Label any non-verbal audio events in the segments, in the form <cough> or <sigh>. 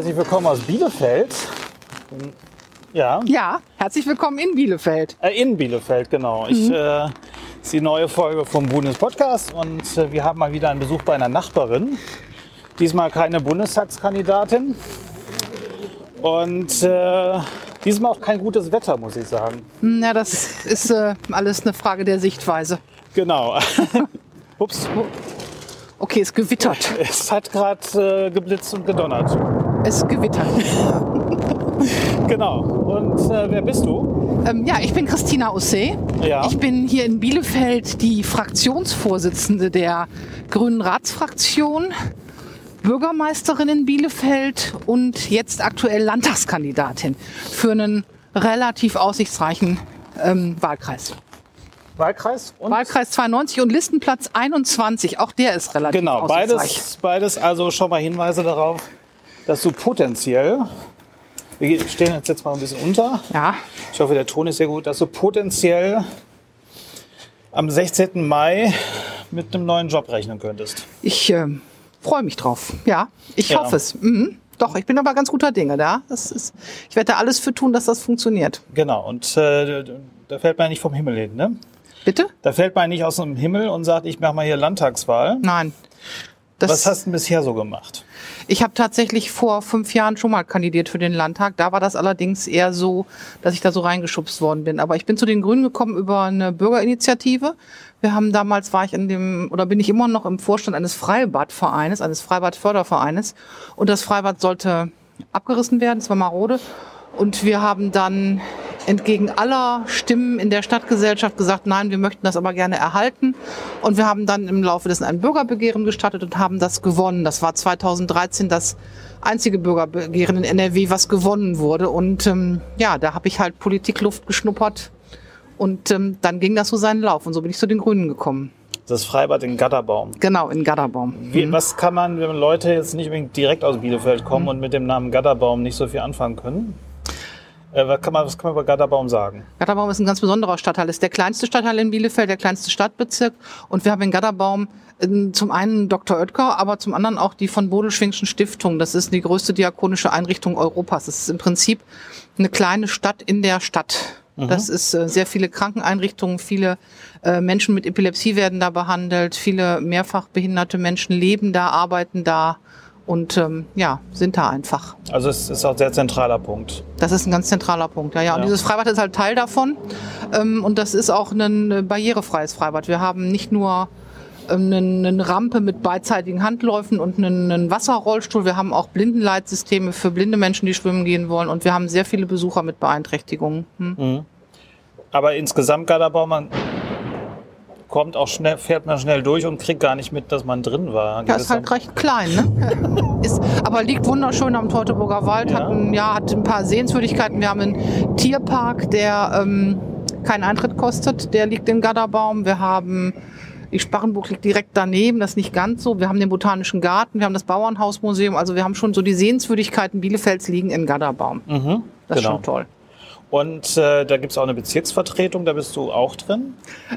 herzlich willkommen aus Bielefeld. Ja, Ja, herzlich willkommen in Bielefeld. äh, in Bielefeld, genau. Ich, Mhm. äh, ist die neue Folge vom Bundespodcast und äh, wir haben mal wieder einen Besuch bei einer Nachbarin. Diesmal keine Bundestagskandidatin und äh, diesmal auch kein gutes Wetter, muss ich sagen. Na, das ist äh, alles eine Frage der Sichtweise. Genau. <laughs> Ups, Okay, es gewittert. es hat gerade äh, geblitzt und gedonnert. Es gewittert. <laughs> Genau. Und äh, wer bist du? Ähm, ja, ich bin Christina Ossé. Ja. Ich bin hier in Bielefeld die Fraktionsvorsitzende der Grünen Ratsfraktion, Bürgermeisterin in Bielefeld und jetzt aktuell Landtagskandidatin für einen relativ aussichtsreichen ähm, Wahlkreis. Wahlkreis und Wahlkreis 92 und Listenplatz 21, auch der ist relativ Genau, aussichtsreich. beides, beides also schon mal Hinweise darauf, dass du potenziell, wir stehen jetzt, jetzt mal ein bisschen unter, Ja, ich hoffe, der Ton ist sehr gut, dass du potenziell am 16. Mai mit einem neuen Job rechnen könntest. ich äh, freue mich drauf. Ja, ich Ja. hoffe es. Mhm. Doch, ich bin aber ganz guter Dinge da. Das ist, ich werde da alles für tun, dass das funktioniert. Genau, und äh, da fällt man nicht vom Himmel hin, ne? Bitte? Da fällt man nicht aus dem Himmel und sagt, ich mache mal hier Landtagswahl. Nein. Das, Was hast du bisher so gemacht? Ich habe tatsächlich vor fünf Jahren schon mal kandidiert für den Landtag. Da war das allerdings eher so, dass ich da so reingeschubst worden bin. Aber ich bin zu den Grünen gekommen über eine Bürgerinitiative. Wir haben damals war ich in dem oder bin ich immer noch im Vorstand eines Freibadvereines, eines Freibadfördervereines. Und das Freibad sollte abgerissen werden. Es war marode. Und wir haben dann entgegen aller Stimmen in der Stadtgesellschaft gesagt, nein, wir möchten das aber gerne erhalten. Und wir haben dann im Laufe dessen ein Bürgerbegehren gestartet und haben das gewonnen. Das war 2013 das einzige Bürgerbegehren in NRW, was gewonnen wurde. Und ähm, ja, da habe ich halt Politikluft geschnuppert. Und ähm, dann ging das so seinen Lauf. Und so bin ich zu den Grünen gekommen. Das Freibad in Gatterbaum. Genau, in Gadderbaum. Wie, Was kann man, wenn Leute jetzt nicht unbedingt direkt aus Bielefeld kommen und mit dem Namen Gatterbaum nicht so viel anfangen können? Äh, was, kann man, was kann man über Gatterbaum sagen? Gatterbaum ist ein ganz besonderer Stadtteil. Ist der kleinste Stadtteil in Bielefeld, der kleinste Stadtbezirk. Und wir haben in Gatterbaum äh, zum einen Dr. Oetker, aber zum anderen auch die von Bodelschwingschen Stiftung. Das ist die größte diakonische Einrichtung Europas. Das ist im Prinzip eine kleine Stadt in der Stadt. Das ist äh, sehr viele Krankeneinrichtungen, viele äh, Menschen mit Epilepsie werden da behandelt, viele mehrfach behinderte Menschen leben da, arbeiten da und ähm, ja, sind da einfach. Also es ist auch ein sehr zentraler Punkt. Das ist ein ganz zentraler Punkt, ja, ja. Und Ja. dieses Freibad ist halt Teil davon. Ähm, und das ist auch ein äh, barrierefreies Freibad. Wir haben nicht nur ähm, eine, eine Rampe mit beidseitigen Handläufen und einen, einen Wasserrollstuhl. Wir haben auch Blindenleitsysteme für blinde Menschen, die schwimmen gehen wollen. Und wir haben sehr viele Besucher mit Beeinträchtigungen. Hm. Aber insgesamt man kommt auch schnell, fährt man schnell durch und kriegt gar nicht mit, dass man drin war. Ja, ist halt recht klein, ne? <laughs> ist, aber liegt wunderschön am Teutoburger Wald, Ja. hat, ein, ja, hat ein paar Sehenswürdigkeiten. Wir haben einen Tierpark, der ähm, keinen Eintritt kostet, der liegt in Gadderbaum. Wir haben, die Sparrenburg liegt direkt daneben, das ist nicht ganz so. Wir haben den Botanischen Garten, wir haben das Bauernhausmuseum, also wir haben schon so die Sehenswürdigkeiten Bielefelds liegen in Gadderbaum. Mhm, Das ist genau. schon toll. Und äh, da gibt es auch eine Bezirksvertretung, da bist du auch drin.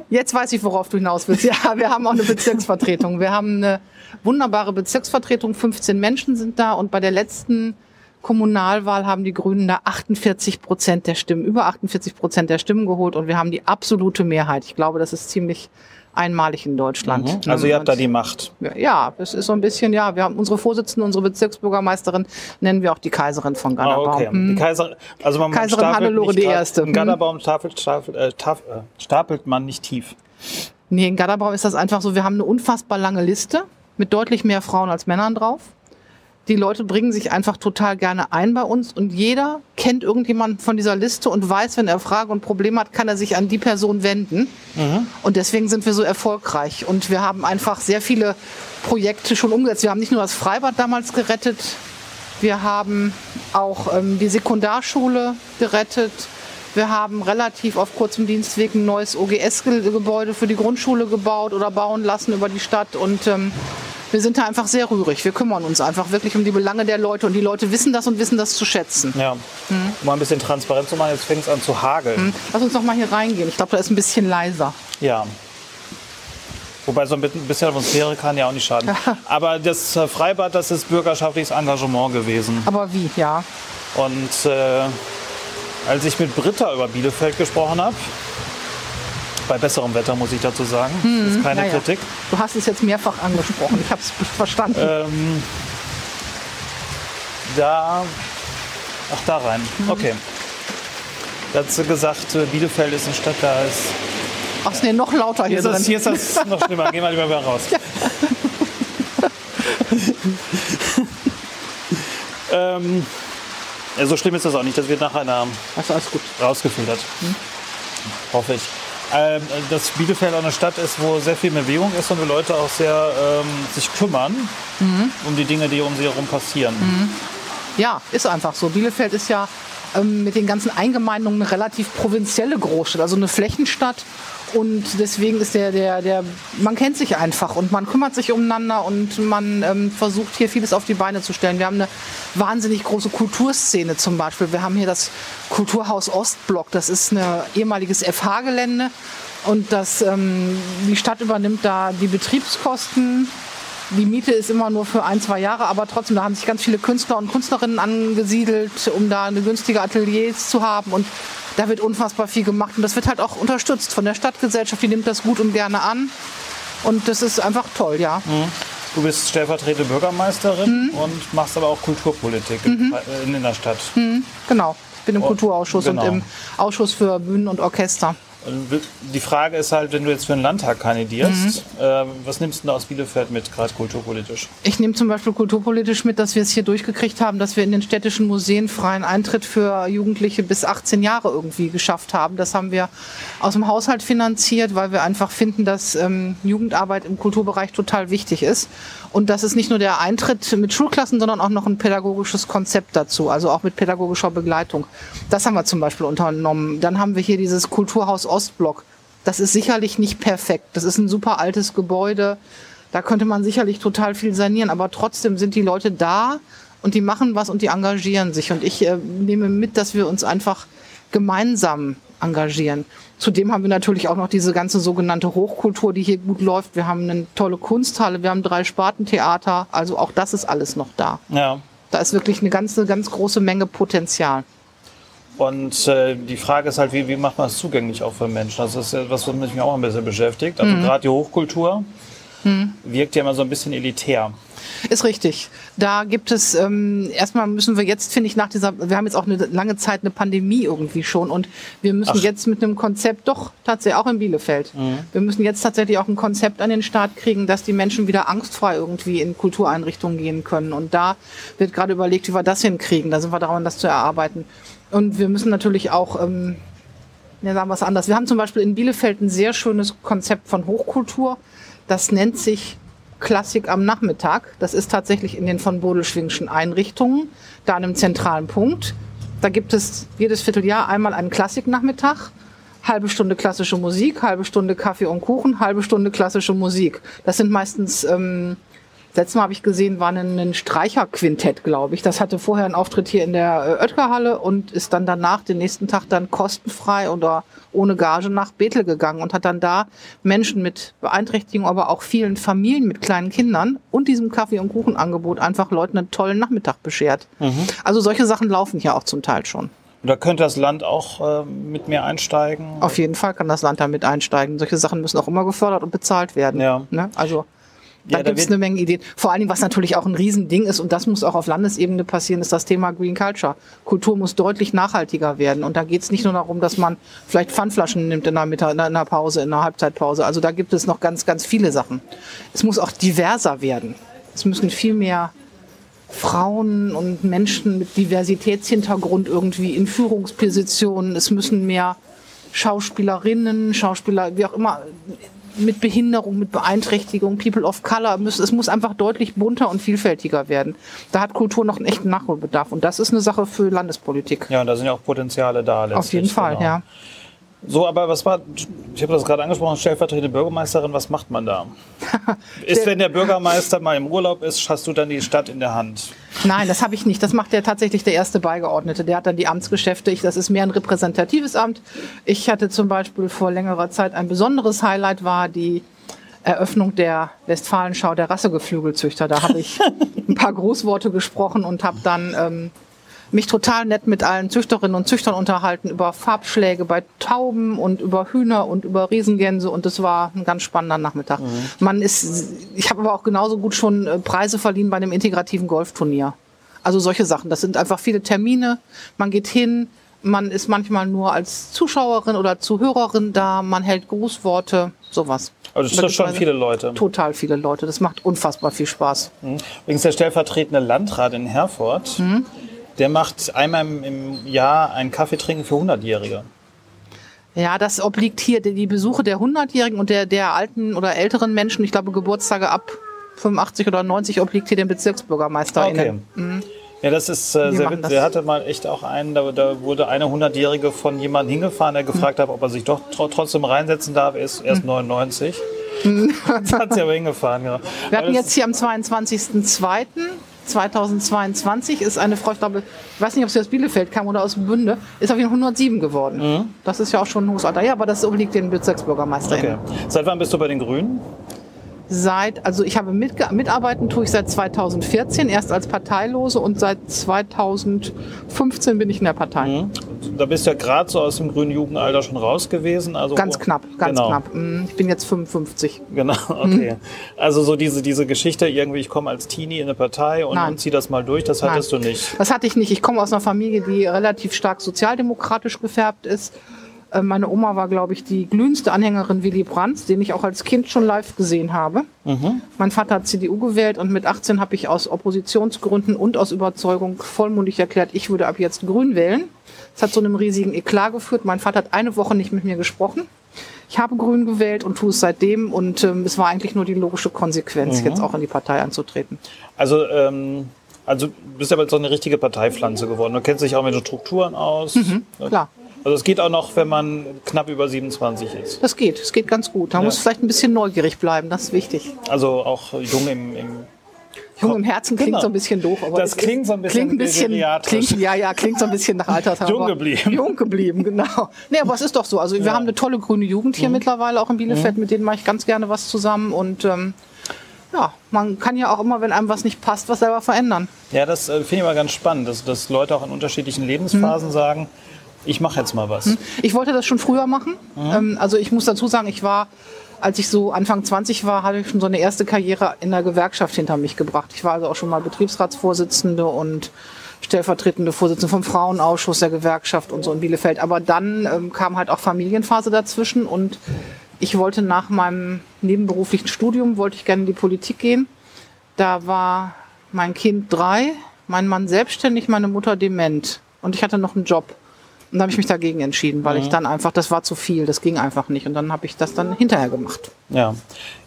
Jetzt weiß ich, worauf du hinaus willst. <laughs> Ja, wir haben auch eine Bezirksvertretung. Wir haben eine wunderbare Bezirksvertretung. 15 Menschen sind da und bei der letzten Kommunalwahl haben die Grünen da 48 Prozent der Stimmen, über 48 Prozent der Stimmen geholt und wir haben die absolute Mehrheit. Ich glaube, das ist ziemlich einmalig in Deutschland. Also ihr habt da die Macht. ja, das ist so ein bisschen, ja, wir haben unsere Vorsitzende, unsere Bezirksbürgermeisterin, nennen wir auch die Kaiserin von Ah, Gadderbaum. okay. Hm. Die Kaiser, also man Kaiserin Hannelore die Erste. In Hm. Gatterbaum stapelt, stapelt, äh, äh, stapelt man nicht tief. Nee, in Gadderbaum ist das einfach so, wir haben eine unfassbar lange Liste mit deutlich mehr Frauen als Männern drauf. Die Leute bringen sich einfach total gerne ein bei uns und jeder kennt irgendjemanden von dieser Liste und weiß, wenn er Fragen und Probleme hat, kann er sich an die Person wenden. Und deswegen sind wir so erfolgreich. Und wir haben einfach sehr viele Projekte schon umgesetzt. Wir haben nicht nur das Freibad damals gerettet, wir haben auch ähm, die Sekundarschule gerettet. Wir haben relativ auf kurzem Dienstweg ein neues OGS-Gebäude für die Grundschule gebaut oder bauen lassen über die Stadt. Und ähm, wir sind da einfach sehr rührig. Wir kümmern uns einfach wirklich um die Belange der Leute. Und die Leute wissen das und wissen das zu schätzen. Ja. Hm. Um mal ein bisschen transparent zu machen, jetzt fängt es an zu hageln. Lass uns noch mal hier reingehen. Ich glaube, da ist ein bisschen leiser. Ja. Wobei so ein bisschen Atmosphäre kann ja auch nicht schaden. <laughs> Aber das äh, Freibad, das ist bürgerschaftliches Engagement gewesen. Aber wie, ja. Und äh, als ich mit Britta über Bielefeld gesprochen habe, bei besserem Wetter muss ich dazu sagen, hm, das ist keine ja, Kritik. Du hast es jetzt mehrfach angesprochen, ich habe es verstanden. Ähm, da, ach da rein, mhm. okay. Dazu gesagt, äh, Bielefeld ist eine Stadt, da ist Ach, nee, noch lauter hier, hier ist das, Hier ist das noch schlimmer. Geh mal lieber wieder raus. <laughs> Ja. <laughs> ähm, so schlimm ist das auch nicht. Das wird nach einer also rausgefiltert. Hm? Hoffe ich. Ähm, dass Bielefeld auch eine Stadt ist, wo sehr viel Bewegung ist und wo Leute auch sehr ähm, sich kümmern mhm. um die Dinge, die um sie herum passieren. Mhm. Ja, ist einfach so. Bielefeld ist ja ähm, mit den ganzen Eingemeindungen eine relativ provinzielle Großstadt, also eine Flächenstadt und deswegen ist der, der, der, man kennt sich einfach und man kümmert sich umeinander und man ähm, versucht hier vieles auf die Beine zu stellen. Wir haben eine wahnsinnig große Kulturszene zum Beispiel. Wir haben hier das Kulturhaus Ostblock. Das ist ein ehemaliges FH-Gelände und das, ähm, die Stadt übernimmt da die Betriebskosten die Miete ist immer nur für ein, zwei Jahre, aber trotzdem, da haben sich ganz viele Künstler und Künstlerinnen angesiedelt, um da eine günstige Ateliers zu haben. Und da wird unfassbar viel gemacht und das wird halt auch unterstützt von der Stadtgesellschaft, die nimmt das gut und gerne an. Und das ist einfach toll, ja. Mhm. Du bist stellvertretende Bürgermeisterin mhm. und machst aber auch Kulturpolitik mhm. in, in der Stadt. Mhm. Genau. Ich bin im oh, Kulturausschuss genau. und im Ausschuss für Bühnen und Orchester. Die Frage ist halt, wenn du jetzt für den Landtag kandidierst, mhm. äh, was nimmst du da aus Bielefeld mit, gerade kulturpolitisch? Ich nehme zum Beispiel kulturpolitisch mit, dass wir es hier durchgekriegt haben, dass wir in den städtischen Museen freien Eintritt für Jugendliche bis 18 Jahre irgendwie geschafft haben. Das haben wir aus dem Haushalt finanziert, weil wir einfach finden, dass ähm, Jugendarbeit im Kulturbereich total wichtig ist. Und das ist nicht nur der Eintritt mit Schulklassen, sondern auch noch ein pädagogisches Konzept dazu, also auch mit pädagogischer Begleitung. Das haben wir zum Beispiel unternommen. Dann haben wir hier dieses Kulturhaus Ostblock. Das ist sicherlich nicht perfekt. Das ist ein super altes Gebäude. Da könnte man sicherlich total viel sanieren, aber trotzdem sind die Leute da und die machen was und die engagieren sich. Und ich äh, nehme mit, dass wir uns einfach gemeinsam engagieren. Zudem haben wir natürlich auch noch diese ganze sogenannte Hochkultur, die hier gut läuft. Wir haben eine tolle Kunsthalle, wir haben drei Spartentheater. Also auch das ist alles noch da. Ja. Da ist wirklich eine ganze, ganz große Menge Potenzial. Und äh, die Frage ist halt, wie, wie macht man es zugänglich auch für Menschen? Das ist ja was, was mich auch ein bisschen beschäftigt. Also mhm. gerade die Hochkultur mhm. wirkt ja immer so ein bisschen elitär. Ist richtig. Da gibt es, ähm, erstmal müssen wir jetzt, finde ich, nach dieser, wir haben jetzt auch eine lange Zeit eine Pandemie irgendwie schon und wir müssen Ach. jetzt mit einem Konzept, doch tatsächlich auch in Bielefeld, mhm. wir müssen jetzt tatsächlich auch ein Konzept an den Start kriegen, dass die Menschen wieder angstfrei irgendwie in Kultureinrichtungen gehen können. Und da wird gerade überlegt, wie wir das hinkriegen. Da sind wir daran, das zu erarbeiten. Und wir müssen natürlich auch, ähm, ja, sagen wir es anders. Wir haben zum Beispiel in Bielefeld ein sehr schönes Konzept von Hochkultur. Das nennt sich Klassik am Nachmittag. Das ist tatsächlich in den von Bodelschwingschen Einrichtungen, da an einem zentralen Punkt. Da gibt es jedes Vierteljahr einmal einen Klassiknachmittag. Halbe Stunde klassische Musik, halbe Stunde Kaffee und Kuchen, halbe Stunde klassische Musik. Das sind meistens ähm, Letztes Mal habe ich gesehen, war ein, ein Streicherquintett, glaube ich. Das hatte vorher einen Auftritt hier in der äh, Oetkerhalle und ist dann danach den nächsten Tag dann kostenfrei oder ohne Gage nach Bethel gegangen und hat dann da Menschen mit Beeinträchtigung, aber auch vielen Familien mit kleinen Kindern und diesem Kaffee- und Kuchenangebot einfach Leuten einen tollen Nachmittag beschert. Mhm. Also solche Sachen laufen hier auch zum Teil schon. Da könnte das Land auch äh, mit mir einsteigen? Auf jeden Fall kann das Land da mit einsteigen. Solche Sachen müssen auch immer gefördert und bezahlt werden. Ja. Ne? Also da ja, gibt es eine Menge Ideen. Vor allen Dingen, was natürlich auch ein Riesending ist, und das muss auch auf Landesebene passieren, ist das Thema Green Culture. Kultur muss deutlich nachhaltiger werden. Und da geht es nicht nur darum, dass man vielleicht Pfandflaschen nimmt in der, Mittag, in der Pause, in der Halbzeitpause. Also da gibt es noch ganz, ganz viele Sachen. Es muss auch diverser werden. Es müssen viel mehr Frauen und Menschen mit Diversitätshintergrund irgendwie in Führungspositionen. Es müssen mehr Schauspielerinnen, Schauspieler, wie auch immer, mit Behinderung, mit Beeinträchtigung, People of Color. Es muss einfach deutlich bunter und vielfältiger werden. Da hat Kultur noch einen echten Nachholbedarf. Und das ist eine Sache für Landespolitik. Ja, und da sind ja auch Potenziale da. Auf jeden Fall, genau. ja. So, aber was war, ich habe das gerade angesprochen, stellvertretende Bürgermeisterin, was macht man da? <laughs> ist, wenn der Bürgermeister mal im Urlaub ist, hast du dann die Stadt in der Hand? Nein, das habe ich nicht. Das macht der tatsächlich der erste Beigeordnete. Der hat dann die Amtsgeschäfte. Ich, das ist mehr ein repräsentatives Amt. Ich hatte zum Beispiel vor längerer Zeit ein besonderes Highlight war die Eröffnung der Westfalenschau der Rassegeflügelzüchter. Da habe ich <laughs> ein paar Großworte gesprochen und habe dann ähm, mich total nett mit allen Züchterinnen und Züchtern unterhalten über Farbschläge bei Tauben und über Hühner und über Riesengänse und das war ein ganz spannender Nachmittag. Mhm. Man ist, ich habe aber auch genauso gut schon äh, Preise verliehen bei einem integrativen Golfturnier. Also solche Sachen. Das sind einfach viele Termine. Man geht hin, man ist manchmal nur als Zuschauerin oder Zuhörerin da, man hält Grußworte, sowas. Also das sind schon viele Leute. Total viele Leute. Das macht unfassbar viel Spaß. Mhm. Übrigens der stellvertretende Landrat in Herford, mhm. Der macht einmal im Jahr einen Kaffee trinken für 100-Jährige. Ja, das obliegt hier die Besuche der 100-Jährigen und der, der alten oder älteren Menschen. Ich glaube, Geburtstage ab 85 oder 90 obliegt hier dem Bezirksbürgermeister. Okay. Mhm. Ja, das ist äh, sehr witzig. Er hatte mal echt auch einen, da, da wurde eine 100-Jährige von jemandem hingefahren, der gefragt mhm. hat, ob er sich doch tr trotzdem reinsetzen darf. Er ist erst mhm. 99. das <laughs> hat sie aber hingefahren, ja. Wir hatten jetzt hier am 22.02. 2022 ist eine Frau, ich glaube, ich weiß nicht, ob sie aus Bielefeld kam oder aus Bünde, ist auf jeden Fall 107 geworden. Mhm. Das ist ja auch schon ein hohes Alter. Ja, aber das obliegt den Bezirksbürgermeister. Okay. Seit wann bist du bei den Grünen? Seit, also ich habe mit, mitarbeiten tue ich seit 2014, erst als Parteilose und seit 2015 bin ich in der Partei. Mhm. Da bist du ja gerade so aus dem grünen Jugendalter schon raus gewesen. Also ganz knapp, ganz genau. knapp. Mhm. Ich bin jetzt 55. Genau, <laughs> okay. Mhm. Also so diese, diese Geschichte, irgendwie ich komme als Teenie in eine Partei und, und ziehe das mal durch, das hattest Nein. du nicht. Das hatte ich nicht. Ich komme aus einer Familie, die relativ stark sozialdemokratisch gefärbt ist meine Oma war, glaube ich, die glühendste Anhängerin Willy Brandt, den ich auch als Kind schon live gesehen habe. Mhm. Mein Vater hat CDU gewählt und mit 18 habe ich aus Oppositionsgründen und aus Überzeugung vollmundig erklärt, ich würde ab jetzt Grün wählen. Das hat zu einem riesigen Eklat geführt. Mein Vater hat eine Woche nicht mit mir gesprochen. Ich habe Grün gewählt und tue es seitdem und ähm, es war eigentlich nur die logische Konsequenz, mhm. jetzt auch in die Partei anzutreten. Also ähm also du bist aber so eine richtige Parteipflanze geworden. Du kennst dich auch mit den Strukturen aus. Mhm, klar. Also es geht auch noch, wenn man knapp über 27 ist. Das geht, es geht ganz gut. Da ja. muss vielleicht ein bisschen neugierig bleiben, das ist wichtig. Also auch jung im, im Jung im Herzen klingt genau. so ein bisschen doof, aber das klingt so ein bisschen, klingt ein bisschen klingt, ja, ja, klingt so ein bisschen nach Alter. <laughs> jung geblieben. Jung geblieben, genau. Nee, aber es ist doch so. Also wir ja. haben eine tolle grüne Jugend hier mhm. mittlerweile auch in Bielefeld, mhm. mit denen mache ich ganz gerne was zusammen und ähm, ja, man kann ja auch immer, wenn einem was nicht passt, was selber verändern. Ja, das äh, finde ich immer ganz spannend, dass, dass Leute auch in unterschiedlichen Lebensphasen mhm. sagen, ich mache jetzt mal was. Hm. Ich wollte das schon früher machen. Mhm. also ich muss dazu sagen, ich war, als ich so Anfang 20 war, hatte ich schon so eine erste Karriere in der Gewerkschaft hinter mich gebracht. Ich war also auch schon mal Betriebsratsvorsitzende und stellvertretende Vorsitzende vom Frauenausschuss der Gewerkschaft und so in Bielefeld. Aber dann ähm, kam halt auch Familienphase dazwischen und ich wollte nach meinem nebenberuflichen Studium, wollte ich gerne in die Politik gehen. Da war mein Kind drei, mein Mann selbstständig, meine Mutter dement und ich hatte noch einen Job. Und da habe ich mich dagegen entschieden, weil mhm. ich dann einfach, das war zu viel, das ging einfach nicht. Und dann habe ich das dann hinterher gemacht. Ja,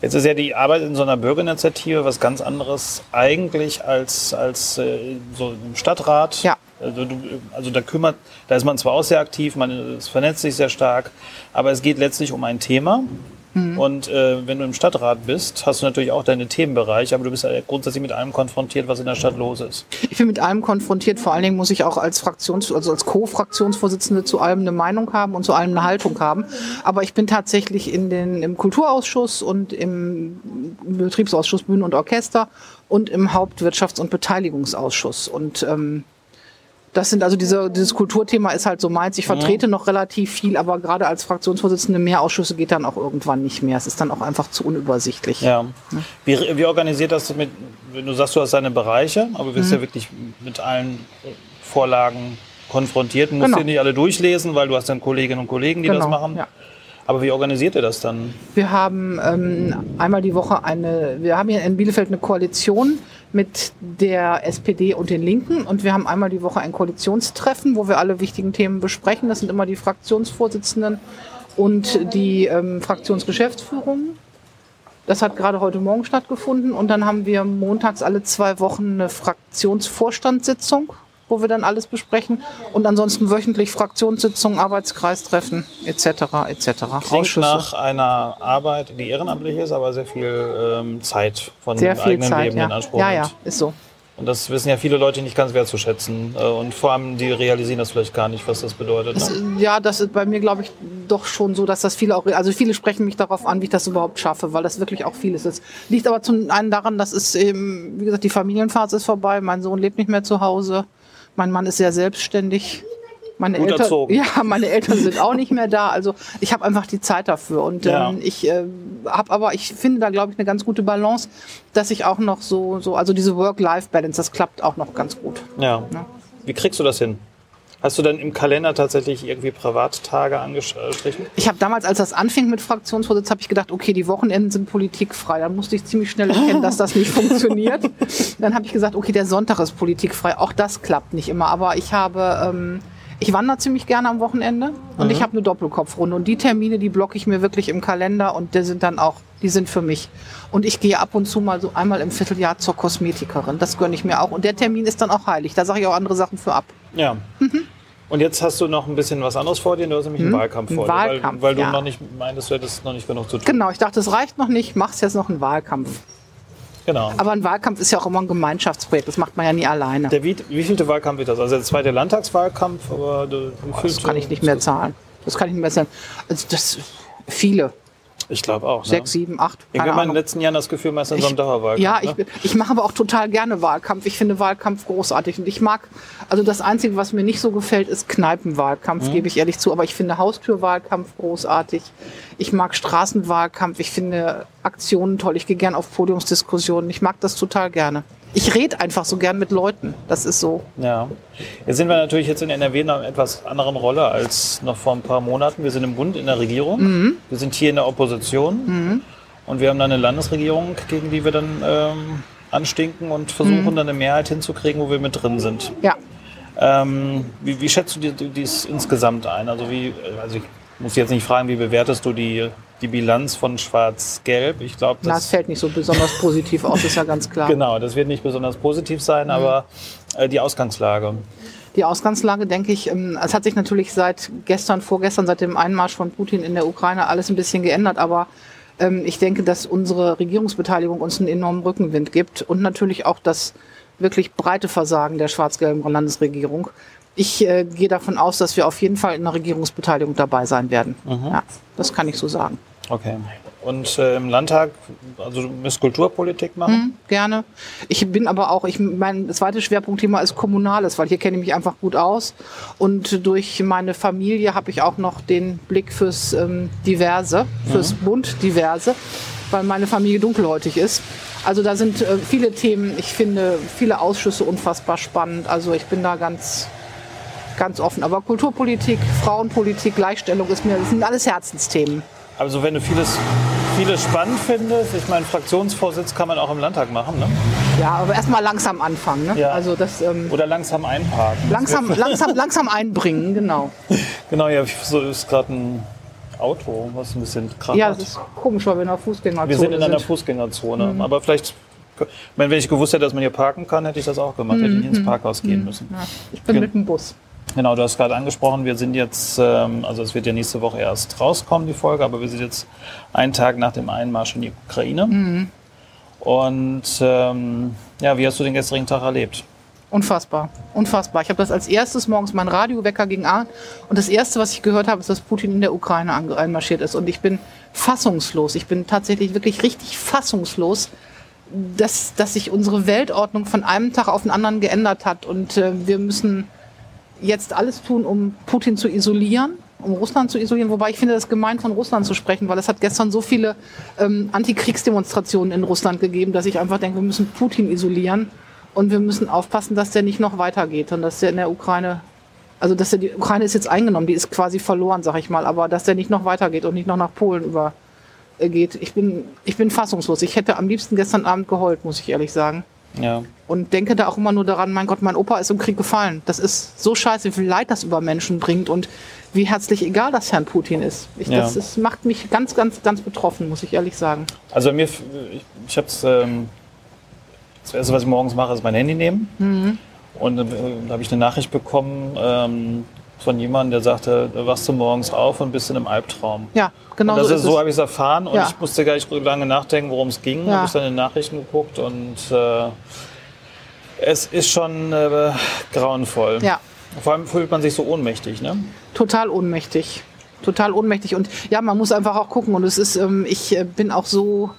jetzt ist ja die Arbeit in so einer Bürgerinitiative was ganz anderes eigentlich als, als äh, so im Stadtrat. Ja. Also, du, also da kümmert, da ist man zwar auch sehr aktiv, man es vernetzt sich sehr stark, aber es geht letztlich um ein Thema. Mhm. Und äh, wenn du im Stadtrat bist, hast du natürlich auch deine Themenbereiche, aber du bist ja grundsätzlich mit allem konfrontiert, was in der Stadt los ist. Ich bin mit allem konfrontiert. Vor allen Dingen muss ich auch als Fraktions-, also als Co-Fraktionsvorsitzende zu allem eine Meinung haben und zu allem eine Haltung haben. Aber ich bin tatsächlich in den, im Kulturausschuss und im Betriebsausschuss Bühnen und Orchester und im Hauptwirtschafts- und Beteiligungsausschuss. Und ähm, das sind also diese, dieses Kulturthema ist halt so meins. Ich vertrete mhm. noch relativ viel, aber gerade als Fraktionsvorsitzende mehr Ausschüsse geht dann auch irgendwann nicht mehr. Es ist dann auch einfach zu unübersichtlich. Ja. Wie, wie organisiert das mit, wenn du sagst, du hast deine Bereiche, aber du bist mhm. ja wirklich mit allen Vorlagen konfrontiert, du musst genau. die nicht alle durchlesen, weil du hast dann Kolleginnen und Kollegen, die genau. das machen. Ja. Aber wie organisiert ihr das dann? Wir haben ähm, einmal die Woche eine, wir haben hier in Bielefeld eine Koalition mit der SPD und den Linken und wir haben einmal die Woche ein Koalitionstreffen, wo wir alle wichtigen Themen besprechen. Das sind immer die Fraktionsvorsitzenden und die ähm, Fraktionsgeschäftsführung. Das hat gerade heute Morgen stattgefunden und dann haben wir montags alle zwei Wochen eine Fraktionsvorstandssitzung wo wir dann alles besprechen. Und ansonsten wöchentlich Fraktionssitzungen, Arbeitskreistreffen etc. etc. Klingt Ausschüsse. nach einer Arbeit, die ehrenamtlich ist, aber sehr viel ähm, Zeit von sehr dem eigenen Zeit, Leben ja. in Anspruch Ja, ja, ist so. Und das wissen ja viele Leute nicht ganz wertzuschätzen. Äh, Und vor allem, die realisieren das vielleicht gar nicht, was das bedeutet. Ne? ja, das ist bei mir, glaube ich, doch schon so, dass das viele auch, also viele sprechen mich darauf an, wie ich das überhaupt schaffe, weil das wirklich auch vieles ist. Liegt aber zum einen daran, dass es eben, wie gesagt, die Familienphase ist vorbei, mein Sohn lebt nicht mehr zu Hause, mein Mann ist sehr selbstständig. Meine Gut Eltern, erzogen. <laughs> ja, meine Eltern sind auch nicht mehr da. Also ich habe einfach die Zeit dafür. Und Ja. ähm, ich äh, habe aber, ich finde da, glaube ich, eine ganz gute Balance, dass ich auch noch so, so also diese Work-Life-Balance, das klappt auch noch ganz gut. Ja. Ja. Wie kriegst du das hin? Hast du dann im Kalender tatsächlich irgendwie Privattage angestrichen? Ich habe damals, als das anfing mit Fraktionsvorsitz, habe ich gedacht, okay, die Wochenenden sind politikfrei. Dann musste ich ziemlich schnell erkennen, dass das nicht <laughs> funktioniert. Dann habe ich gesagt, okay, der Sonntag ist politikfrei. Auch das klappt nicht immer. Aber ich habe, ähm, ich wandere ziemlich gerne am Wochenende und ich habe eine Doppelkopfrunde. Und die Termine, die blocke ich mir wirklich im Kalender und die sind dann auch, die sind für mich. Und ich gehe ab und zu mal so einmal im Vierteljahr zur Kosmetikerin. Das gönne ich mir auch. Und der Termin ist dann auch heilig. Da sage ich auch andere Sachen für ab. Ja. Und jetzt hast du noch ein bisschen was anderes vor dir. Du hast nämlich einen Wahlkampf Ein vor dir. Wahlkampf, weil, weil du ja. noch nicht meintest, du hättest noch nicht genug zu tun. Genau, ich dachte, es reicht noch nicht, machst jetzt noch einen Wahlkampf. Genau. Aber ein Wahlkampf ist ja auch immer ein Gemeinschaftsprojekt. Das macht man ja nie alleine. Der wie, wievielte Wahlkampf wird das? Also der zweite Landtagswahlkampf, aber du, Das kann ich nicht mehr zahlen. Das kann ich nicht mehr zahlen. Also das viele. Ich glaube auch. Sechs, ne? sieben, acht. Hat man in den letzten Jahren das Gefühl, meistens so Ich- am Dauerwahlkampf. Ja, ich, ne? ich mache aber auch total gerne Wahlkampf. Ich finde Wahlkampf großartig. Und ich mag, also das Einzige, was mir nicht so gefällt, ist Kneipenwahlkampf, gebe ich ehrlich zu. Aber ich finde Haustürwahlkampf großartig. Ich mag Straßenwahlkampf. Ich finde Aktionen toll. Ich gehe gern auf Podiumsdiskussionen. Ich mag das total gerne. Ich rede einfach so gern mit Leuten. Das ist so. Ja. Jetzt sind wir natürlich jetzt in NRW in einer etwas anderen Rolle als noch vor ein paar Monaten. Wir sind im Bund in der Regierung. Mhm. Wir sind hier in der Opposition. Und wir haben dann eine Landesregierung, gegen die wir dann ähm, anstinken und versuchen Mhm. dann eine Mehrheit hinzukriegen, wo wir mit drin sind. Ja. Ähm, wie, wie schätzt du die- die- dies insgesamt ein? Also, wie, also ich muss jetzt nicht fragen, wie bewertest du die, die Bilanz von Schwarz-Gelb? Ich glaube, Na, es das, fällt nicht so besonders positiv aus, ist ja ganz <laughs> klar. genau, das wird nicht besonders positiv sein, aber äh, die Ausgangslage. Die Ausgangslage, denke ich, ähm, es hat sich natürlich seit gestern, vorgestern, seit dem Einmarsch von Putin in der Ukraine alles ein bisschen geändert, aber ähm, ich denke, dass unsere Regierungsbeteiligung uns einen enormen Rückenwind gibt und natürlich auch das wirklich breite Versagen der schwarz-gelben Landesregierung. Ich äh, gehe davon aus, dass wir auf jeden Fall in der Regierungsbeteiligung dabei sein werden. Ja, das kann ich so sagen. Okay. Und äh, im Landtag, also du musst Kulturpolitik machen? Hm, gerne. Ich bin aber auch, ich, mein zweites Schwerpunktthema ist Kommunales, weil hier kenne ich mich einfach gut aus. Und durch meine Familie habe ich auch noch den Blick fürs ähm, Diverse, fürs Bunt Diverse, weil meine Familie dunkelhäutig ist. Also da sind äh, viele Themen, ich finde viele Ausschüsse unfassbar spannend. Also ich bin da ganz, ganz offen. Aber Kulturpolitik, Frauenpolitik, Gleichstellung ist mir, das sind alles Herzensthemen. Also wenn du vieles, vieles spannend findest, ich meine, Fraktionsvorsitz kann man auch im Landtag machen, ne? Ja, aber erstmal langsam anfangen. Ne? Ja. Also das ähm, Oder langsam einparken. langsam, langsam, langsam einbringen, genau. <laughs> Genau, ja, so ist gerade ein Auto, was ein bisschen kracht. Ja, das ist komisch, weil wir in der Fußgängerzone Wir sind in einer sind. Fußgängerzone. Aber vielleicht, ich meine, wenn ich gewusst hätte, dass man hier parken kann, hätte ich das auch gemacht. Hätte ich nicht ins Parkhaus gehen müssen. Ja, ich bin Gen- mit dem Bus. Genau, du hast gerade angesprochen, wir sind jetzt, ähm, also es wird ja nächste Woche erst rauskommen, die Folge, aber wir sind jetzt einen Tag nach dem Einmarsch in die Ukraine. Und ähm, ja, wie hast du den gestrigen Tag erlebt? Unfassbar, unfassbar. Ich habe das als erstes morgens, mein Radiowecker ging an und das erste, was ich gehört habe, ist, dass Putin in der Ukraine einmarschiert ist. Und ich bin fassungslos. Ich bin tatsächlich wirklich richtig fassungslos, dass, dass sich unsere Weltordnung von einem Tag auf den anderen geändert hat. Und äh, wir müssen jetzt alles tun, um Putin zu isolieren, um Russland zu isolieren. Wobei ich finde, das gemein von Russland zu sprechen, weil es hat gestern so viele ähm, Antikriegsdemonstrationen in Russland gegeben, dass ich einfach denke, wir müssen Putin isolieren und wir müssen aufpassen, dass der nicht noch weitergeht und dass der in der Ukraine, also dass der, die Ukraine ist jetzt eingenommen, die ist quasi verloren, sag ich mal, aber dass der nicht noch weitergeht und nicht noch nach Polen über äh. Ich bin, ich bin fassungslos. Ich hätte am liebsten gestern Abend geheult, muss ich ehrlich sagen Ja. und denke da auch immer nur daran, mein Gott, mein Opa ist im Krieg gefallen. Das ist so scheiße, wie viel Leid das über Menschen bringt und wie herzlich egal das Herrn Putin ist. Ich, Ja. Das ist, macht mich ganz, ganz, ganz betroffen, muss ich ehrlich sagen. Also mir, ich, ich habe es, ähm, das erste, was ich morgens mache, ist mein Handy nehmen. Und äh, da habe ich eine Nachricht bekommen ähm, von jemandem, der sagte, da wachst du morgens auf und bist in einem Albtraum. Ja, genau und das so ist, so habe ich es erfahren und Ja. ich musste gar nicht lange nachdenken, worum es ging. Ja. Habe ich dann in den Nachrichten geguckt und äh, Es ist schon äh, grauenvoll. Ja, Vor allem fühlt man sich so ohnmächtig, ne? total ohnmächtig. Total ohnmächtig. Und ja, man muss einfach auch gucken. Und es ist, ähm, ich äh, bin auch so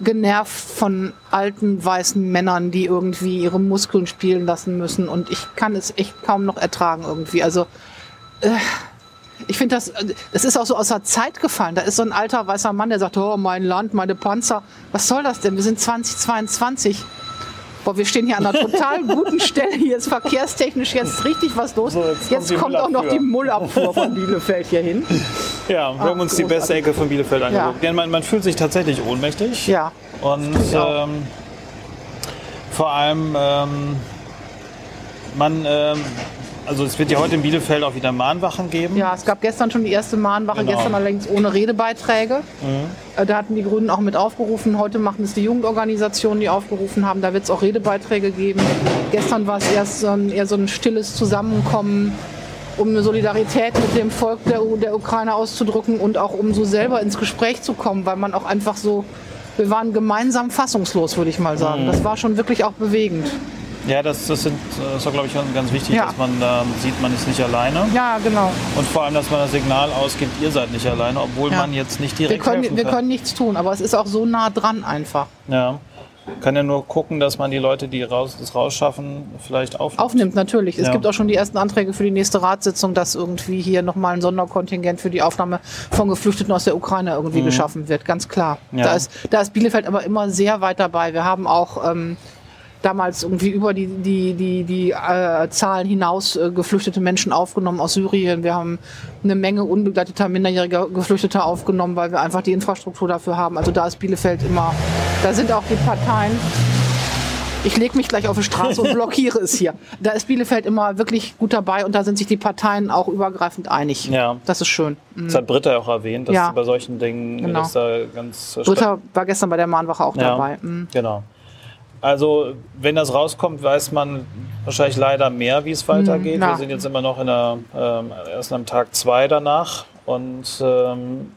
genervt von alten weißen Männern, die irgendwie ihre Muskeln spielen lassen müssen. Und ich kann es echt kaum noch ertragen irgendwie. Also äh, ich finde das, äh, das ist auch so aus der Zeit gefallen. Da ist so ein alter weißer Mann, der sagt, oh, mein Land, meine Panzer. Was soll das denn? Wir sind 2022. Boah, wir stehen hier an einer total <laughs> guten Stelle. Hier ist verkehrstechnisch jetzt richtig was los. So, jetzt jetzt kommt kommt, auch noch die Müllabfuhr von Bielefeld hier hin. Ja, wir haben uns die beste Ecke von Bielefeld angeguckt. Ja. man, man fühlt sich tatsächlich ohnmächtig. Ja. Und auch. ähm, vor allem, ähm, man, ähm, also es wird ja heute in Bielefeld auch wieder Mahnwachen geben. Ja, es gab gestern schon die erste Mahnwache, Genau. gestern allerdings ohne Redebeiträge. Äh, Da hatten die Grünen auch mit aufgerufen. Heute machen es die Jugendorganisationen, die aufgerufen haben. Da wird es auch Redebeiträge geben. Gestern war es erst so ein, eher so ein stilles Zusammenkommen, um eine Solidarität mit dem Volk der, der Ukraine auszudrücken und auch um so selber ins Gespräch zu kommen, weil man auch einfach so, wir waren gemeinsam fassungslos, würde ich mal sagen. Mhm. Das war schon wirklich auch bewegend. Ja, das, das, sind, das ist, glaube ich, ganz wichtig, Ja. dass man da sieht, man ist nicht alleine. Ja, genau. Und vor allem, dass man das Signal ausgibt, ihr seid nicht alleine, obwohl Ja. man jetzt nicht Wir direkt können, helfen wir kann. können nichts tun, aber es ist auch so nah dran einfach. Ja. Kann ja nur gucken, dass man die Leute, die raus, das rausschaffen, vielleicht aufnimmt. Aufnimmt, natürlich. Es Ja. gibt auch schon die ersten Anträge für die nächste Ratssitzung, dass irgendwie hier nochmal ein Sonderkontingent für die Aufnahme von Geflüchteten aus der Ukraine irgendwie geschaffen wird, ganz klar. Mhm. Ja. Da, ist, da ist Bielefeld aber immer sehr weit dabei. Wir haben auch ähm, damals irgendwie über die, die, die, die äh, Zahlen hinaus äh, geflüchtete Menschen aufgenommen aus Syrien. Wir haben eine Menge unbegleiteter minderjähriger Geflüchteter aufgenommen, weil wir einfach die Infrastruktur dafür haben. Also da ist Bielefeld immer, da sind auch die Parteien. Ich lege mich gleich auf die Straße und <laughs> blockiere es hier. Da ist Bielefeld immer wirklich gut dabei und da sind sich die Parteien auch übergreifend einig. Ja. Das ist schön. Das hat Britta ja auch erwähnt, dass Ja. bei solchen Dingen Genau. dass da ganz Britta war gestern bei der Mahnwache auch Ja. dabei. Mhm. Genau. Also, wenn das rauskommt, weiß man wahrscheinlich leider mehr, wie es weitergeht. Mhm, ja. Wir sind jetzt immer noch in der, ähm, erst am Tag zwei danach und ähm,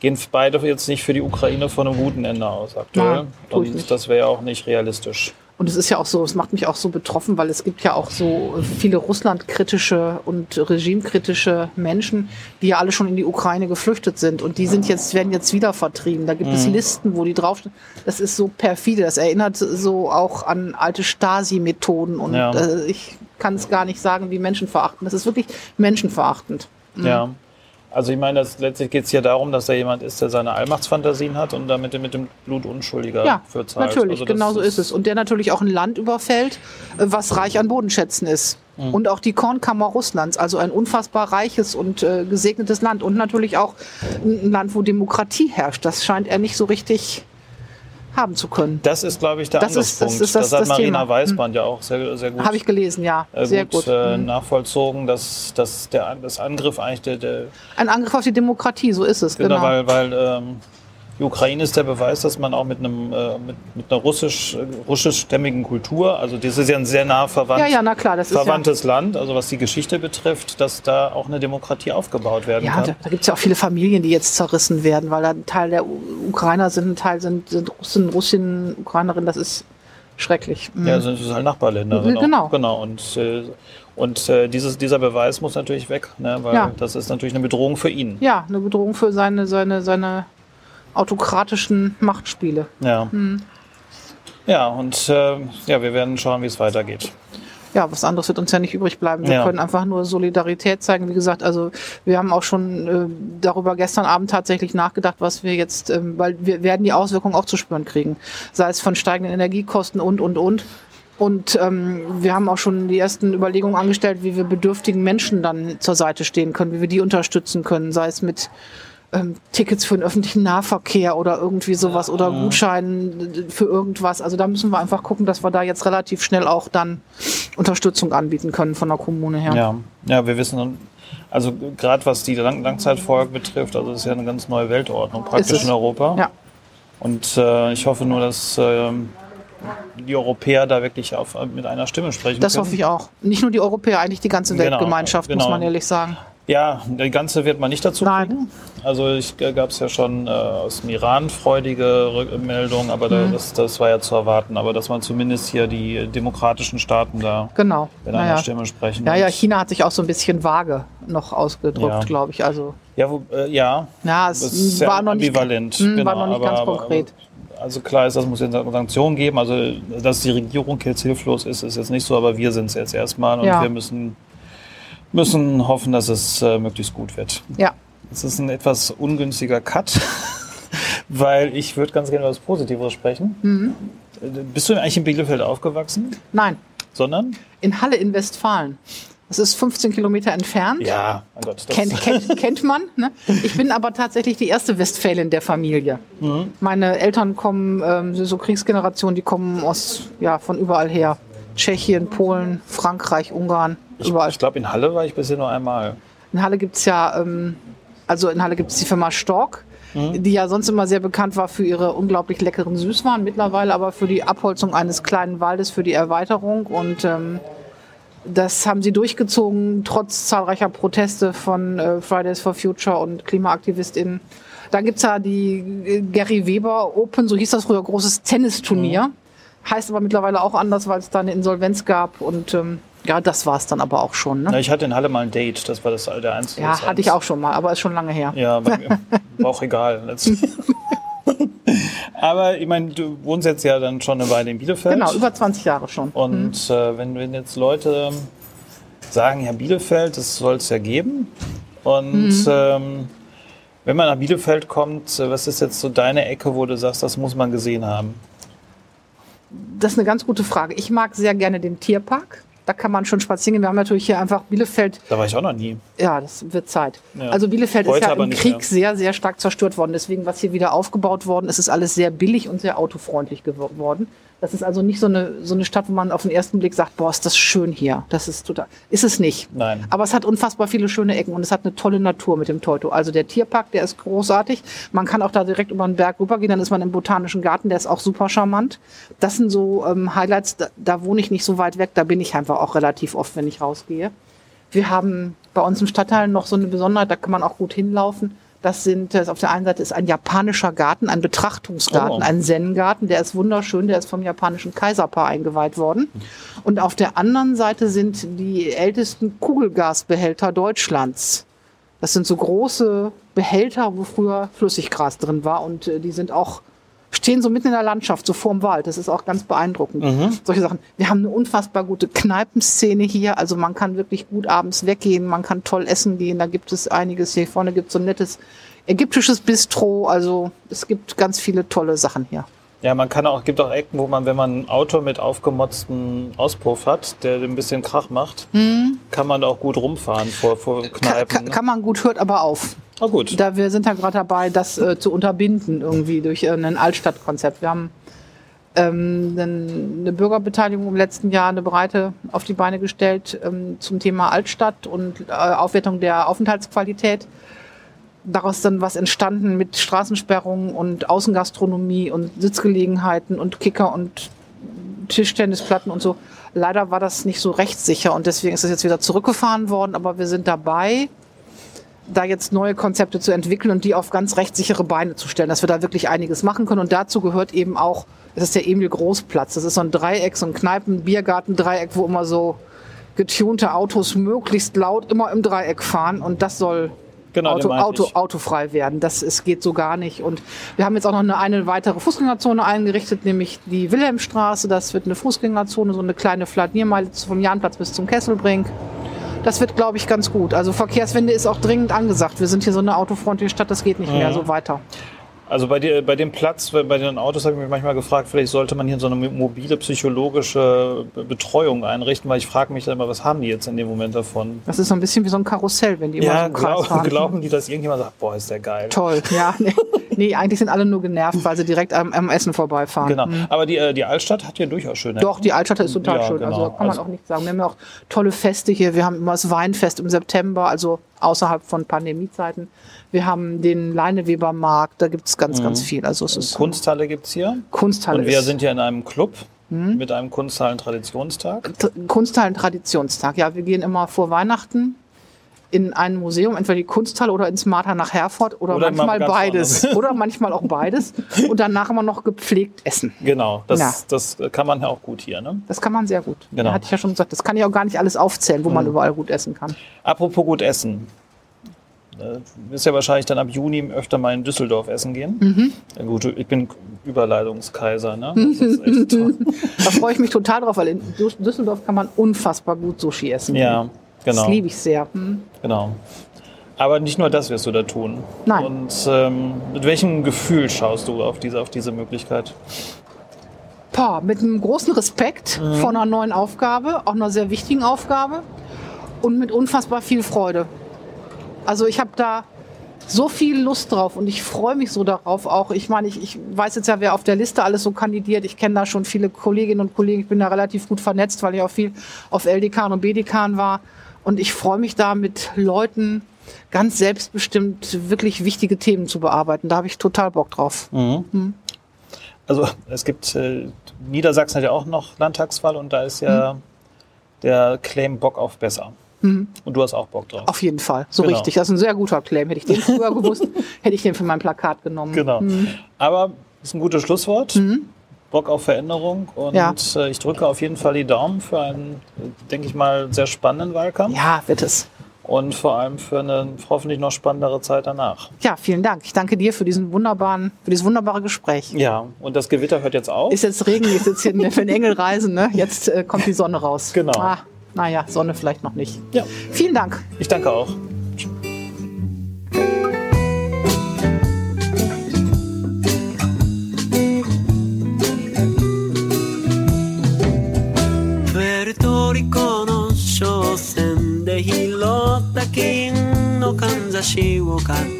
gehen beide jetzt nicht für die Ukraine von einem guten Ende aus aktuell. Nein, und das wäre ja auch nicht realistisch. Und es ist ja auch so, es macht mich auch so betroffen, weil es gibt ja auch so viele russlandkritische und regimekritische Menschen, die ja alle schon in die Ukraine geflüchtet sind und die sind jetzt, werden jetzt wieder vertrieben. Da gibt es Mhm. Listen, wo die draufstehen. Das ist so perfide. Das erinnert so auch an alte Stasi-Methoden und Ja. äh, ich kann es gar nicht sagen, wie menschenverachtend. Das ist wirklich menschenverachtend. Ja. Also ich meine, das, letztlich geht es hier darum, dass da jemand ist, der seine Allmachtsfantasien hat und damit mit dem Blut Unschuldiger Ja, für zahlt. natürlich, Also genau so ist es. Und der natürlich auch ein Land überfällt, äh, was reich an Bodenschätzen ist. Mhm. Und auch die Kornkammer Russlands, also ein unfassbar reiches und äh, gesegnetes Land. Und natürlich auch ein Land, wo Demokratie herrscht. Das scheint er nicht so richtig haben zu können. Das ist, glaube ich, der Das ist- Angriffspunkt. das ist das- hat das Marina Thema. Weißband ja auch sehr, sehr gut, Habe ich gelesen, ja. äh, Sehr gut, gut. Mhm. Äh, nachvollzogen, dass, dass der das Angriff eigentlich der, der Ein Angriff auf die Demokratie, so ist es. genau, Genau. weil, weil ähm, die Ukraine ist der Beweis, dass man auch mit einem äh, mit, mit einer russisch russischstämmigen Kultur, also das ist ja ein sehr nah verwandt, Ja, ja, na klar, das ist ja. verwandtes Land, also was die Geschichte betrifft, dass da auch eine Demokratie aufgebaut werden Ja, kann. da, da gibt es ja auch viele Familien, die jetzt zerrissen werden, weil da ein Teil der Ukrainer sind, ein Teil sind, sind Russen, Russinnen, Ukrainerinnen. Das ist schrecklich. Mhm. Ja, das sind halt Nachbarländer. Mhm, genau. genau. Und, äh, und äh, dieses, dieser Beweis muss natürlich weg, ne? weil Ja. das ist natürlich eine Bedrohung für ihn. ja, eine Bedrohung für seine, seine, seine autokratischen Machtspiele. Ja. Mhm. Ja, und äh, ja, wir werden schauen, wie es weitergeht. Ja, was anderes wird uns ja nicht übrig bleiben. Wir Ja. können einfach nur Solidarität zeigen. Wie gesagt, also wir haben auch schon äh, darüber gestern Abend tatsächlich nachgedacht, was wir jetzt, ähm, weil wir werden die Auswirkungen auch zu spüren kriegen. Sei es von steigenden Energiekosten und, und, und. Und ähm, wir haben auch schon die ersten Überlegungen angestellt, wie wir bedürftigen Menschen dann zur Seite stehen können, wie wir die unterstützen können, sei es mit ähm, Tickets für den öffentlichen Nahverkehr oder irgendwie sowas oder Gutscheinen für irgendwas. Also da müssen wir einfach gucken, dass wir da jetzt relativ schnell auch dann Unterstützung anbieten können von der Kommune her. Ja, ja wir wissen, also gerade was die Lang Langzeitfolge betrifft, also das ist ja eine ganz neue Weltordnung praktisch in Europa. Ja. Und äh, ich hoffe nur, dass ähm, die Europäer da wirklich auf, mit einer Stimme sprechen Das können. hoffe ich auch. Nicht nur die Europäer, eigentlich die ganze Genau, Weltgemeinschaft, muss genau. man ehrlich sagen. Ja, die ganze wird man nicht dazu Nein. kriegen. Also ich gab es ja schon äh, aus dem Iran freudige Rückmeldungen, aber da, Mhm. das, das war ja zu erwarten. Aber dass man zumindest hier die demokratischen Staaten da Genau. mit einer Naja. Stimme sprechen. Ja, ja, Und- China hat sich auch so ein bisschen vage noch ausgedrückt, Ja. glaube ich. Also, Ja, wo, äh, ja, ja, das es ist sehr war noch nicht, ambivalent. Hm, genau, war noch nicht aber, ganz aber, konkret. Aber, also klar ist, dass es muss jetzt Sanktionen geben. Also dass die Regierung jetzt hilflos ist, ist jetzt nicht so, aber wir sind es jetzt erstmal und Ja. wir müssen, müssen hoffen, dass es äh, möglichst gut wird. ja. Es ist ein etwas ungünstiger Cut, <laughs> weil ich würde ganz gerne über das Positiveres sprechen. Mhm. Bist du eigentlich in Bielefeld aufgewachsen? Nein, Sondern? in Halle in Westfalen. Das ist 15 Kilometer entfernt. Ja, mein Gott. Das Kennt, <laughs> kennt, kennt man. Ne? Ich bin aber tatsächlich die erste Westfälin der Familie. Meine Eltern kommen, ähm, so Kriegsgeneration, die kommen aus, ja, von überall her. Tschechien, Polen, Frankreich, Ungarn, überall. ich glaube, in Halle war ich bisher nur einmal. In Halle gibt's ja, ähm, also in Halle gibt's die Firma Stork, die ja sonst immer sehr bekannt war für ihre unglaublich leckeren Süßwaren, mittlerweile aber für die Abholzung eines kleinen Waldes, für die Erweiterung. Und ähm, das haben sie durchgezogen, trotz zahlreicher Proteste von äh, Fridays for Future und KlimaaktivistInnen. Dann gibt's ja die äh, Gary Weber Open, so hieß das früher, großes Tennisturnier. Heißt aber mittlerweile auch anders, weil es da eine Insolvenz gab. Und ähm, ja, das war's dann aber auch schon. Ne? Ja, ich hatte in Halle mal ein Date, das war das der einzige. Ja, hatte ich auch schon mal, aber ist schon lange her. Ja, aber <laughs> war auch egal. <laughs> aber ich meine, du wohnst jetzt ja dann schon eine Weile in Bielefeld. Genau, über 20 Jahre schon. Und äh, wenn, wenn jetzt Leute sagen, ja, Bielefeld, das soll es ja geben. Und Mhm. ähm, wenn man nach Bielefeld kommt, äh, was ist jetzt so deine Ecke, wo du sagst, das muss man gesehen haben? Das ist eine ganz gute Frage. Ich mag sehr gerne den Tierpark. Da kann man schon spazieren gehen. Wir haben natürlich hier einfach Bielefeld, Da war ich auch noch nie. ja, das wird Zeit. Ja. Also Bielefeld Heute ist ja im Krieg mehr. sehr, sehr stark zerstört worden. Deswegen, was hier wieder aufgebaut worden ist, ist alles sehr billig und sehr autofreundlich geworden. Das ist also nicht so eine, so eine Stadt, wo man auf den ersten Blick sagt, boah, ist das schön hier. Das ist total. Ist es nicht. Nein. Aber es hat unfassbar viele schöne Ecken und es hat eine tolle Natur mit dem Teuto. Also der Tierpark, der ist großartig. Man kann auch da direkt über den Berg rübergehen, dann ist man im Botanischen Garten, der ist auch super charmant. Das sind so ähm, Highlights, da, da wohne ich nicht so weit weg, da bin ich einfach auch relativ oft, wenn ich rausgehe. Wir haben bei uns im Stadtteil noch so eine Besonderheit, da kann man auch gut hinlaufen. Das sind, das auf der einen Seite ist ein japanischer Garten, ein Betrachtungsgarten, Oh. ein Zen-Garten, der ist wunderschön, der ist vom japanischen Kaiserpaar eingeweiht worden. Und auf der anderen Seite sind die ältesten Kugelgasbehälter Deutschlands. Das sind so große Behälter, wo früher Flüssiggras drin war und äh, die sind auch stehen so mitten in der Landschaft, so vorm Wald. Das ist auch ganz beeindruckend. Solche Sachen. Wir haben eine unfassbar gute Kneipenszene hier. Also man kann wirklich gut abends weggehen, man kann toll essen gehen. Da gibt es einiges. Hier vorne gibt es so ein nettes ägyptisches Bistro. Also es gibt ganz viele tolle Sachen hier. Ja, man kann auch, gibt auch Ecken, wo man, wenn man ein Auto mit aufgemotzten Auspuff hat, der ein bisschen Krach macht, kann man auch gut rumfahren vor, vor Kneipen. ka ne? kann man gut, hört aber auf. Oh, gut. Da wir sind da gerade dabei, das äh, zu unterbinden irgendwie durch äh, ein Altstadtkonzept. Wir haben ähm, eine Bürgerbeteiligung im letzten Jahr eine breite auf die Beine gestellt ähm, zum Thema Altstadt und äh, Aufwertung der Aufenthaltsqualität. Daraus dann was entstanden mit Straßensperrungen und Außengastronomie und Sitzgelegenheiten und Kicker und Tischtennisplatten und so. Leider war das nicht so rechtssicher und deswegen ist es jetzt wieder zurückgefahren worden, aber wir sind dabei, da jetzt neue Konzepte zu entwickeln und die auf ganz rechtssichere Beine zu stellen, dass wir da wirklich einiges machen können. Und dazu gehört eben auch, das ist der Emil Großplatz. Das ist so ein Dreieck, so ein Kneipen-, Biergarten-Dreieck, wo immer so getunte Autos möglichst laut immer im Dreieck fahren. Und das soll Genau, Auto, Auto, autofrei werden. Das ist, geht so gar nicht. Und wir haben jetzt auch noch eine, eine weitere Fußgängerzone eingerichtet, nämlich die Wilhelmstraße. Das wird eine Fußgängerzone, so eine kleine Flaniermeile vom Jahnplatz bis zum Kesselbrink. Das wird, glaube ich, ganz gut. Also Verkehrswende ist auch dringend angesagt. Wir sind hier so eine autofreundliche Stadt, das geht nicht mehr so weiter. Also bei, dir, bei dem Platz, bei den Autos habe ich mich manchmal gefragt, vielleicht sollte man hier so eine mobile psychologische Be- Betreuung einrichten, weil ich frage mich dann immer, was haben die jetzt in dem Moment davon? Das ist so ein bisschen wie so ein Karussell, wenn die immer so Ja, Kreis glaub, fahren. glauben die, dass irgendjemand sagt, boah, ist der geil. Toll, ja. <laughs> Nee. nee, eigentlich sind alle nur genervt, weil sie direkt am, am Essen vorbeifahren. Genau. Aber die, äh, die Altstadt hat ja durchaus schöne Doch, die Altstadt ist total Ja, schön. genau. Also da kann man Also- auch nichts sagen. Wir haben ja auch tolle Feste hier. Wir haben immer das Weinfest im September, also außerhalb von Pandemiezeiten. Wir haben den Leinewebermarkt, da gibt es ganz, ganz viel. Also es ist Kunsthalle gibt's hier. Kunsthalle. Und wir sind ja in einem Club Hm? mit einem Kunsthallen-Traditionstag. T- Kunsthallen Traditionstag. Ja, wir gehen immer vor Weihnachten in ein Museum, entweder die Kunsthalle oder ins Martha nach Herford oder, Oder manchmal beides. <laughs> oder manchmal auch beides. Und danach immer noch gepflegt essen. Genau, das, Ja. das kann man ja auch gut hier. Ne? Das kann man sehr gut. Genau. Ja, hatte ich ja schon gesagt. Das kann ich auch gar nicht alles aufzählen, wo man Mhm. überall gut essen kann. Apropos gut essen. Du wirst ja wahrscheinlich dann ab Juni öfter mal in Düsseldorf essen gehen. Mhm. Ja, gut, ich bin Überleitungskaiser. Ne? Toll. <laughs> Da freue ich mich total drauf, weil in Düs- Düsseldorf kann man unfassbar gut Sushi essen. ja, genau. Das liebe ich sehr. Hm. genau. Aber nicht nur das wirst du da tun. Nein. Und ähm, mit welchem Gefühl schaust du auf diese, auf diese Möglichkeit? Boah, mit einem großen Respekt Mhm. vor einer neuen Aufgabe, auch einer sehr wichtigen Aufgabe und mit unfassbar viel Freude. Also ich habe da so viel Lust drauf und ich freue mich so darauf auch. Ich meine, ich, ich weiß jetzt ja, wer auf der Liste alles so kandidiert. Ich kenne da schon viele Kolleginnen und Kollegen. Ich bin da relativ gut vernetzt, weil ich auch viel auf LDK und BDK war. Und ich freue mich da mit Leuten ganz selbstbestimmt wirklich wichtige Themen zu bearbeiten. Da habe ich total Bock drauf. Mhm. Also es gibt, äh, Niedersachsen hat ja auch noch Landtagswahl und da ist ja Mhm. der Claim Bock auf besser. Und du hast auch Bock drauf. Auf jeden Fall, so Genau. richtig. Das ist ein sehr guter Claim. Hätte ich den <laughs> früher gewusst, hätte ich den für mein Plakat genommen. Genau. Aber ist ein gutes Schlusswort. Bock auf Veränderung und Mhm. Ja. äh, ich drücke auf jeden Fall die Daumen für einen, denke ich mal, sehr spannenden Wahlkampf Ja, wird es. und vor allem für eine hoffentlich noch spannendere Zeit danach. Ja, vielen Dank. Ich danke dir für diesen wunderbaren, für dieses wunderbare Gespräch. Ja, und das Gewitter hört jetzt auf. Ist jetzt Regen, ich sitze hier <laughs> für den Engel reisen, ne? Jetzt äh, kommt die Sonne raus. Genau. Ah, naja, Sonne vielleicht noch nicht. Ja, Vielen Dank. ich danke auch.プエルトリコの商船で拾った金のかんざしを片手 て